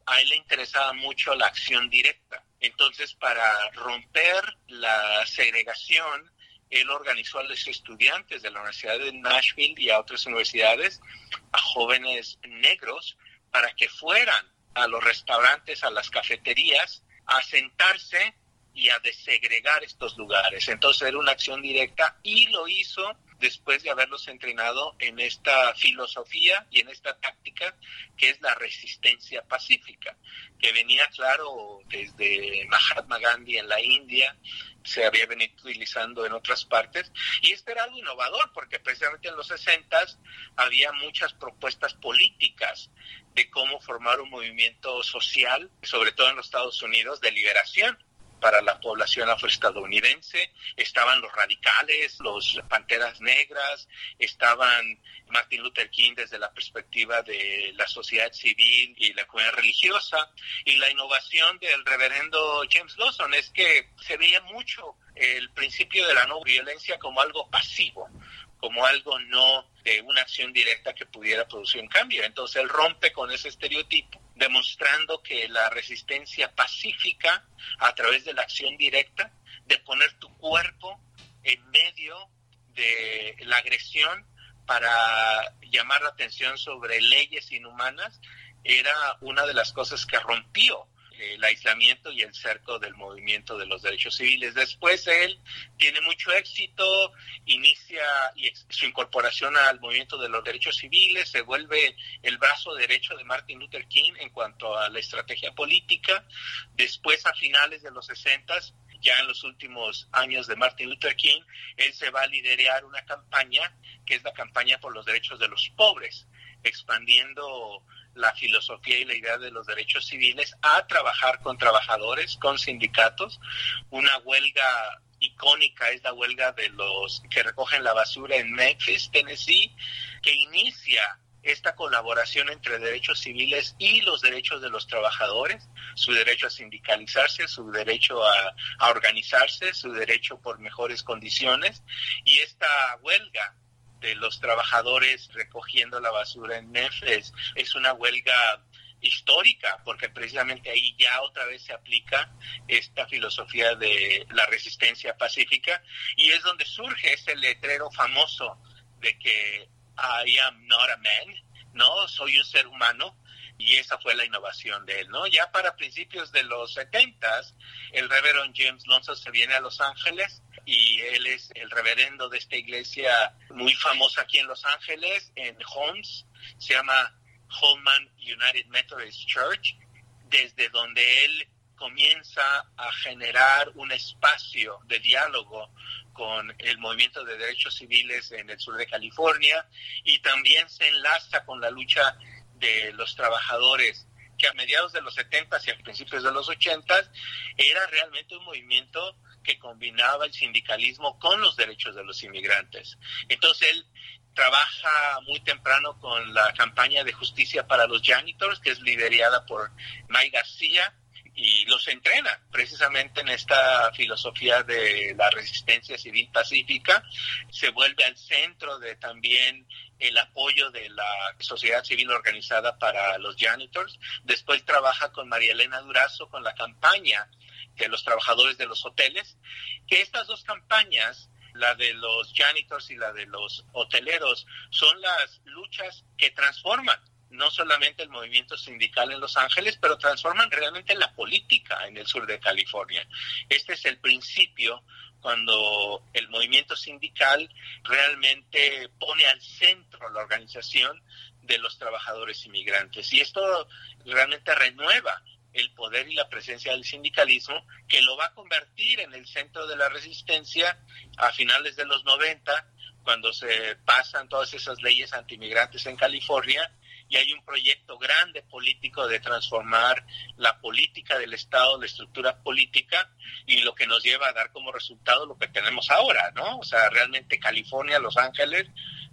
a él le interesaba mucho la acción directa. Entonces, para romper la segregación, él organizó a los estudiantes de la Universidad de Nashville y a otras universidades, a jóvenes negros, para que fueran a los restaurantes, a las cafeterías, a sentarse y a desegregar estos lugares. Entonces era una acción directa y lo hizo después de haberlos entrenado en esta filosofía y en esta táctica que es la resistencia pacífica, que venía claro desde Mahatma Gandhi en la India, se había venido utilizando en otras partes, y este era algo innovador porque precisamente en los 60 había muchas propuestas políticas de cómo formar un movimiento social, sobre todo en los Estados Unidos, de liberación para la población afroestadounidense, estaban los radicales, los panteras negras, estaban Martin Luther King desde la perspectiva de la sociedad civil y la comunidad religiosa, y la innovación del reverendo James Lawson es que se veía mucho el principio de la no violencia como algo pasivo, como algo no de una acción directa que pudiera producir un cambio. Entonces él rompe con ese estereotipo demostrando que la resistencia pacífica a través de la acción directa, de poner tu cuerpo en medio de la agresión para llamar la atención sobre leyes inhumanas, era una de las cosas que rompió el aislamiento y el cerco del movimiento de los derechos civiles. Después él tiene mucho éxito, inicia su incorporación al movimiento de los derechos civiles, se vuelve el brazo derecho de Martin Luther King en cuanto a la estrategia política. Después, a finales de los 60, ya en los últimos años de Martin Luther King, él se va a liderar una campaña que es la campaña por los derechos de los pobres, expandiendo la filosofía y la idea de los derechos civiles a trabajar con trabajadores, con sindicatos. Una huelga icónica es la huelga de los que recogen la basura en Memphis, Tennessee, que inicia esta colaboración entre derechos civiles y los derechos de los trabajadores, su derecho a sindicalizarse, su derecho a, a organizarse, su derecho por mejores condiciones. Y esta huelga de los trabajadores recogiendo la basura en Memphis. Es una huelga histórica, porque precisamente ahí ya otra vez se aplica esta filosofía de la resistencia pacífica y es donde surge ese letrero famoso de que I am not a man, no, soy un ser humano, y esa fue la innovación de él, ¿no? Ya para principios de los 70, el reverendo James Lonzo se viene a Los Ángeles y él es el reverendo de esta iglesia muy famosa aquí en Los Ángeles, en Holmes, se llama Holman United Methodist Church, desde donde él comienza a generar un espacio de diálogo con el movimiento de derechos civiles en el sur de California y también se enlaza con la lucha de los trabajadores que a mediados de los 70 y a principios de los 80 era realmente un movimiento que combinaba el sindicalismo con los derechos de los inmigrantes. Entonces él trabaja muy temprano con la campaña de justicia para los janitors, que es liderada por May García, y los entrena precisamente en esta filosofía de la resistencia civil pacífica. Se vuelve al centro de también el apoyo de la sociedad civil organizada para los janitors. Después trabaja con María Elena Durazo con la campaña de los trabajadores de los hoteles, que estas dos campañas la de los janitors y la de los hoteleros, son las luchas que transforman no solamente el movimiento sindical en Los Ángeles, pero transforman realmente la política en el sur de California. Este es el principio cuando el movimiento sindical realmente pone al centro la organización de los trabajadores inmigrantes. Y esto realmente renueva el poder y la presencia del sindicalismo, que lo va a convertir en el centro de la resistencia a finales de los 90, cuando se pasan todas esas leyes antimigrantes en California y hay un proyecto grande político de transformar la política del Estado, la estructura política, y lo que nos lleva a dar como resultado lo que tenemos ahora, ¿no? O sea, realmente California, Los Ángeles,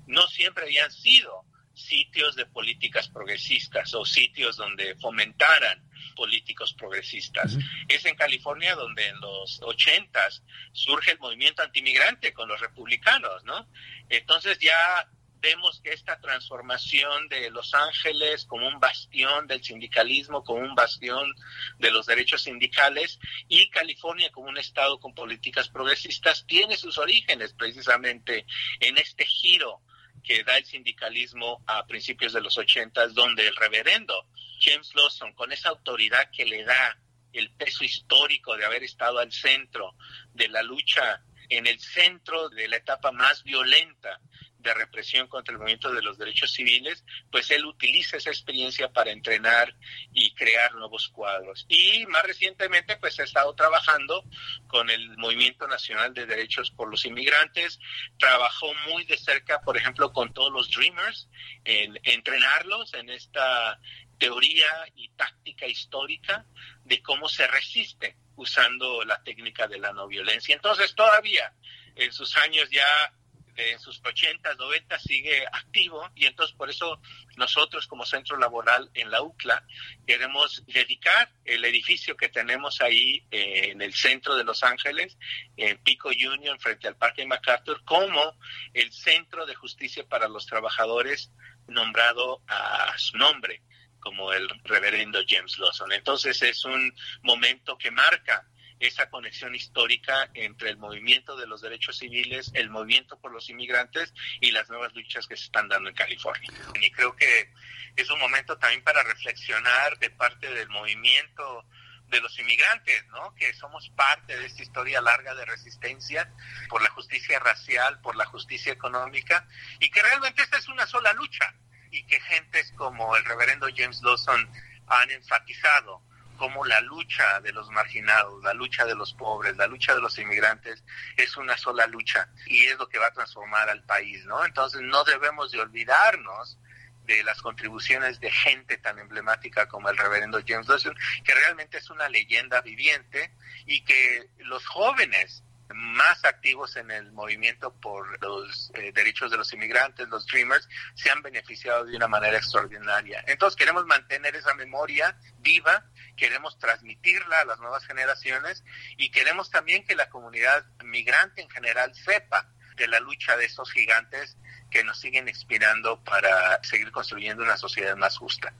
no siempre habían sido sitios de políticas progresistas o sitios donde fomentaran políticos progresistas. Es en California donde en los ochentas surge el movimiento antimigrante con los republicanos, ¿no? Entonces ya vemos que esta transformación de Los Ángeles como un bastión del sindicalismo, como un bastión de los derechos sindicales y California como un estado con políticas progresistas tiene sus orígenes precisamente en este giro que da el sindicalismo a principios de los ochentas, donde el reverendo James Lawson, con esa autoridad que le da el peso histórico de haber estado al centro de la lucha, en el centro de la etapa más violenta de represión contra el movimiento de los derechos civiles, pues él utiliza esa experiencia para entrenar y crear nuevos cuadros. Y más recientemente, pues ha estado trabajando con el Movimiento Nacional de Derechos por los Inmigrantes, trabajó muy de cerca, por ejemplo, con todos los Dreamers, en entrenarlos en esta teoría y táctica histórica de cómo se resiste usando la técnica de la no violencia. Entonces, todavía en sus años ya en sus 80, 90 sigue activo y entonces por eso nosotros como centro laboral en la UCLA queremos dedicar el edificio que tenemos ahí eh, en el centro de Los Ángeles, en Pico Union, frente al Parque MacArthur, como el centro de justicia para los trabajadores nombrado a su nombre como el reverendo James Lawson. Entonces es un momento que marca esa conexión histórica entre el movimiento de los derechos civiles, el movimiento por los inmigrantes y las nuevas luchas que se están dando en California. Y creo que es un momento también para reflexionar de parte del movimiento de los inmigrantes, ¿no? Que somos parte de esta historia larga de resistencia por la justicia racial, por la justicia económica y que realmente esta es una sola lucha y que gentes como el reverendo James Lawson han enfatizado como la lucha de los marginados, la lucha de los pobres, la lucha de los inmigrantes es una sola lucha y es lo que va a transformar al país, ¿no? Entonces no debemos de olvidarnos de las contribuciones de gente tan emblemática como el reverendo James Lawson, que realmente es una leyenda viviente y que los jóvenes más activos en el movimiento por los eh, derechos de los inmigrantes, los Dreamers, se han beneficiado de una manera extraordinaria. Entonces queremos mantener esa memoria viva, queremos transmitirla a las nuevas generaciones y queremos también que la comunidad migrante en general sepa de la lucha de estos gigantes que nos siguen inspirando para seguir construyendo una sociedad más justa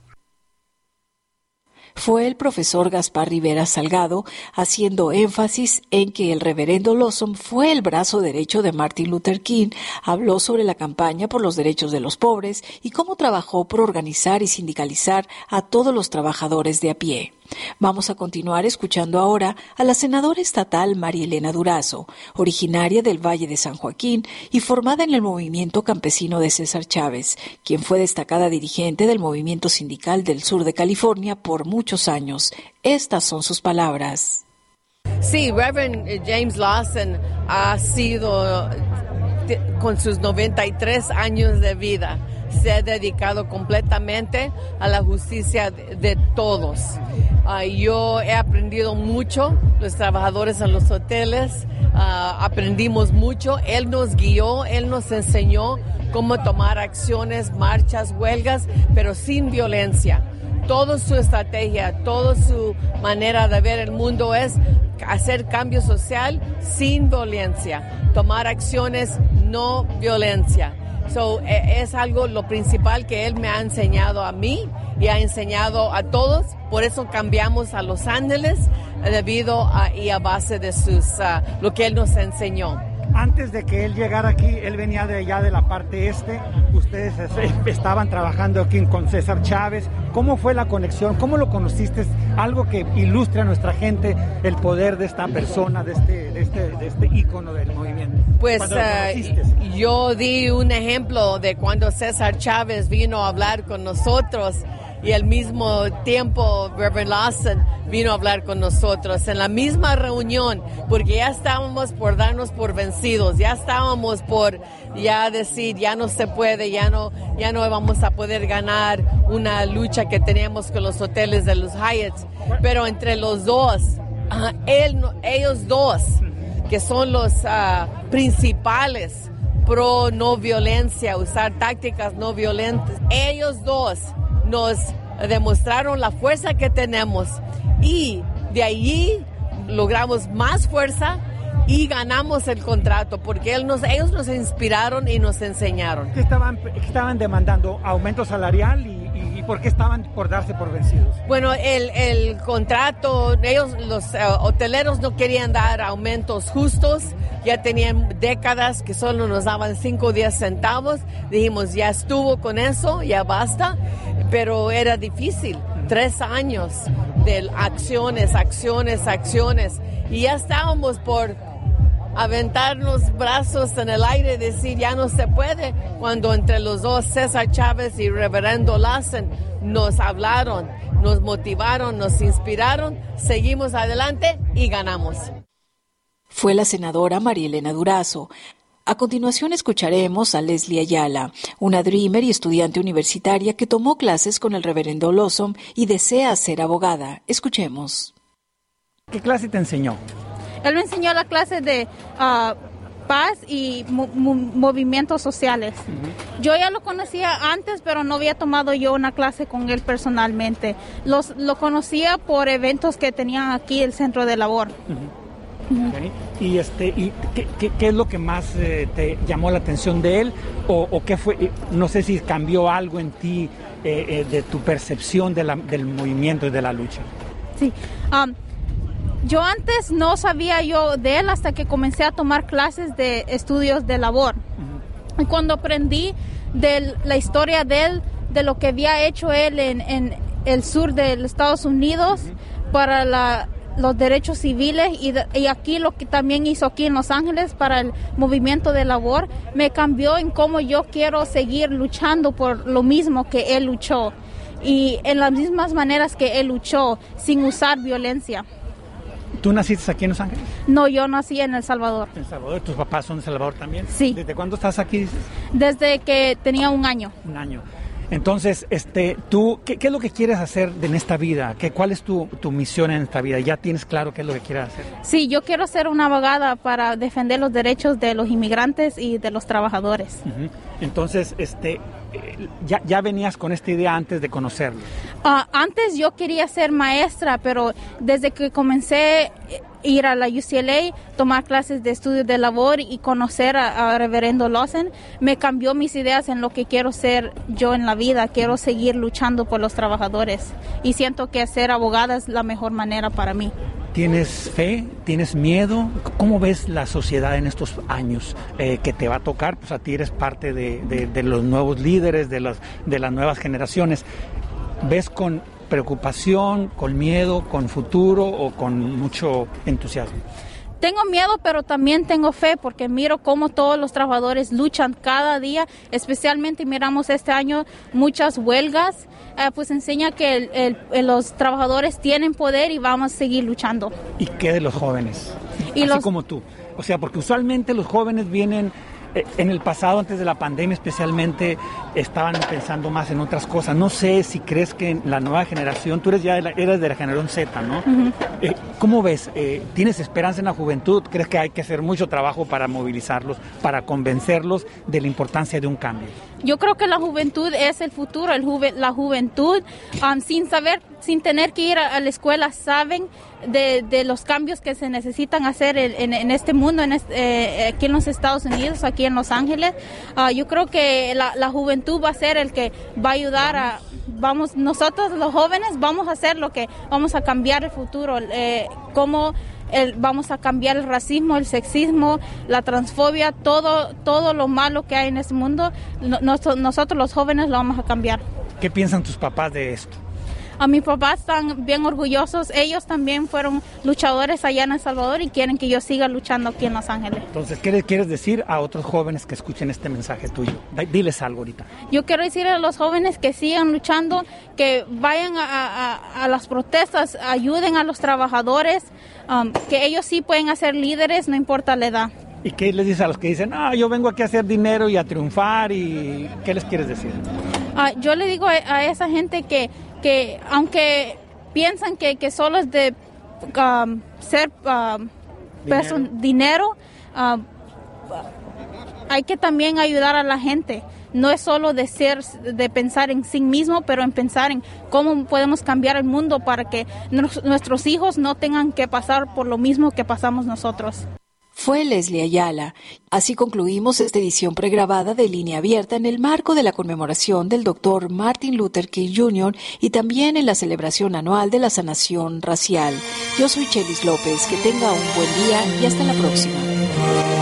fue el profesor Gaspar Rivera Salgado, haciendo énfasis en que el reverendo Lawson fue el brazo derecho de Martin Luther King, habló sobre la campaña por los derechos de los pobres y cómo trabajó por organizar y sindicalizar a todos los trabajadores de a pie. Vamos a continuar escuchando ahora a la senadora estatal María Elena Durazo, originaria del Valle de San Joaquín y formada en el movimiento campesino de César Chávez, quien fue destacada dirigente del movimiento sindical del sur de California por muchos años. Estas son sus palabras. Sí, Reverend James Lawson ha sido con sus 93 años de vida se ha dedicado completamente a la justicia de, todos. Ah, yo he aprendido mucho, los trabajadores en los hoteles, ah, aprendimos mucho, él nos guió, él nos enseñó cómo tomar acciones, marchas, huelgas, pero sin violencia. Toda su estrategia, toda su manera de ver el mundo es hacer cambio social sin violencia, tomar acciones no violencia. So, e, es algo lo principal que él me ha enseñado a mí y ha enseñado a todos. Por eso cambiamos a Los Ángeles. debido a, y a base de sus, ah, lo que él nos enseñó. Antes de que él llegara aquí, él venía de allá de la parte este, ustedes estaban trabajando aquí con César Chávez. ¿Cómo fue la conexión? ¿Cómo lo conociste? Algo que ilustre a nuestra gente el poder de esta persona, de este, de este, de este ícono del movimiento. Pues ah, yo di un ejemplo de cuando César Chávez vino a hablar con nosotros y al mismo tiempo Reverend Lawson vino a hablar con nosotros en la misma reunión porque ya estábamos por darnos por vencidos, ya estábamos por ya decir ya no se puede, ya no ya no vamos a poder ganar una lucha que teníamos con los hoteles de los Hyatts, pero entre los dos, ellos dos que son los ah, principales pro no violencia, usar tácticas no violentas. Ellos dos nos demostraron la fuerza que tenemos y de allí logramos más fuerza y ganamos el contrato porque él nos, ellos nos inspiraron y nos enseñaron. ¿Qué estaban, estaban demandando? ¿Aumento salarial por qué estaban por darse por vencidos? Bueno, el, el contrato, ellos, los eh, hoteleros no querían dar aumentos justos, ya tenían décadas que solo nos daban 5 o 10 centavos, dijimos ya estuvo con eso, ya basta, pero era difícil, tres años de acciones, acciones, acciones, y ya estábamos por aventarnos brazos en el aire y decir ya no se puede, cuando entre los dos César Chávez y Reverendo Lassen nos hablaron, nos motivaron, nos inspiraron, seguimos adelante y ganamos. Fue la senadora María Elena Durazo. A continuación escucharemos a Leslie Ayala, una dreamer y estudiante universitaria que tomó clases con el reverendo Lawson y desea ser abogada. Escuchemos. ¿Qué clase te enseñó? Él me enseñó la clase de ah, paz y movimientos sociales. Yo ya lo conocía antes, pero no había tomado yo una clase con él personalmente. Los, lo conocía por eventos que tenían aquí el centro de labor. Y este, y qué, qué, es lo que más eh, te llamó la atención de él o, qué fue, no sé si cambió algo en ti eh, eh, de tu percepción de la, del movimiento y de la lucha. Sí, um, yo antes no sabía yo de él hasta que comencé a tomar clases de estudios de labor. Y cuando aprendí de la historia de él, de lo que había hecho él en, en el sur de los Estados Unidos para la, los derechos civiles y, y, aquí lo que también hizo aquí en Los Ángeles para el movimiento de labor, me cambió en cómo yo quiero seguir luchando por lo mismo que él luchó y en las mismas maneras que él luchó sin usar violencia. ¿Tú naciste aquí en Los Ángeles? No, yo nací en El Salvador. ¿En El Salvador? ¿Tus papás son de El Salvador también? Sí. ¿Desde cuándo estás aquí? Desde que tenía un año. Un año. Entonces, este, tú, ¿qué, es lo que quieres hacer en esta vida? ¿Qué, ¿Cuál es tu, tu, misión en esta vida? ¿Ya tienes claro qué es lo que quieres hacer? Sí, yo quiero ser una abogada para defender los derechos de los inmigrantes y de los trabajadores. Entonces, este, ya, ya, venías con esta idea antes de conocerlo. Ah, antes yo quería ser maestra, pero desde que comencé ir a la UCLA, tomar clases de estudios de labor y conocer a, Reverendo Lawson, me cambió mis ideas en lo que quiero ser yo en la vida. Quiero seguir luchando por los trabajadores y siento que ser abogada es la mejor manera para mí. ¿Tienes fe? ¿Tienes miedo? ¿Cómo ves la sociedad en estos años eh, que te va a tocar? Pues a ti eres parte de, de los nuevos líderes, de, los, de las nuevas generaciones. ¿Ves con preocupación, con miedo, con futuro o con mucho entusiasmo? Tengo miedo, pero también tengo fe porque miro cómo todos los trabajadores luchan cada día, especialmente miramos este año muchas huelgas, eh, pues enseña que los trabajadores tienen poder y vamos a seguir luchando. ¿Y qué de los jóvenes? Y Así como tú. O sea, porque usualmente los jóvenes vienen en el pasado, antes de la pandemia especialmente, estaban pensando más en otras cosas. No sé si crees que la nueva generación, tú eres ya de la, eres de la generación Z, ¿no? Eh, ¿Cómo ves? Eh, ¿Tienes esperanza en la juventud? ¿Crees que hay que hacer mucho trabajo para movilizarlos, para convencerlos de la importancia de un cambio? Yo creo que la juventud es el futuro, el la juventud um, sin saber, sin tener que ir a, la escuela, saben de, los cambios que se necesitan hacer en, este mundo, en aquí en los Estados Unidos, aquí aquí en Los Ángeles. Ah, yo creo que la, juventud va a ser el que va a ayudar a, vamos, nosotros los jóvenes vamos a hacer lo que vamos a cambiar el futuro, eh, cómo vamos a cambiar el racismo, el sexismo, la transfobia, todo, todo lo malo que hay en este mundo, nosotros los jóvenes lo vamos a cambiar. ¿Qué piensan tus papás de esto? A mis papás están bien orgullosos. Ellos también fueron luchadores allá en El Salvador y quieren que yo siga luchando aquí en Los Ángeles. Entonces, ¿qué les quieres decir a otros jóvenes que escuchen este mensaje tuyo? Diles algo ahorita. Yo quiero decir a los jóvenes que sigan luchando, que vayan a, las protestas, ayuden a los trabajadores, um, que ellos sí pueden hacer líderes, no importa la edad. ¿Y qué les dices a los que dicen, ah, yo vengo aquí a hacer dinero y a triunfar? y ¿Qué les quieres decir? Ah, yo le digo a esa gente que que aunque piensan que, que solo es de um, ser um, dinero, dinero um, hay que también ayudar a la gente. No es solo de ser, de pensar en sí mismo, pero en pensar en cómo podemos cambiar el mundo para que nuestros hijos no tengan que pasar por lo mismo que pasamos nosotros fue Leslie Ayala. Así concluimos esta edición pregrabada de Línea Abierta en el marco de la conmemoración del doctor Martin Luther King Jr. y también en la celebración anual de la sanación racial. Yo soy Chelis López. Que tenga un buen día y hasta la próxima.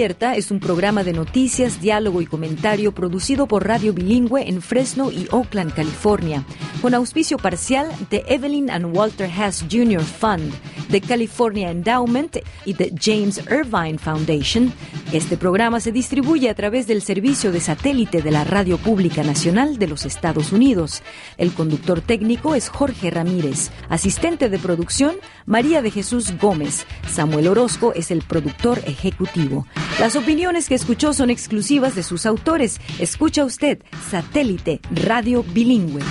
Es un programa de noticias, diálogo y comentario producido por Radio Bilingüe en Fresno y Oakland, California, con auspicio parcial de Evelyn and Walter Hess Jr. Fund, de California Endowment y de James Irvine Foundation. Este programa se distribuye a través del servicio de satélite de la Radio Pública Nacional de los Estados Unidos. El conductor técnico es Jorge Ramírez, asistente de producción María de Jesús Gómez. Samuel Orozco es el productor ejecutivo las opiniones que escuchó son exclusivas de sus autores. Escucha usted Satélite Radio Bilingüe.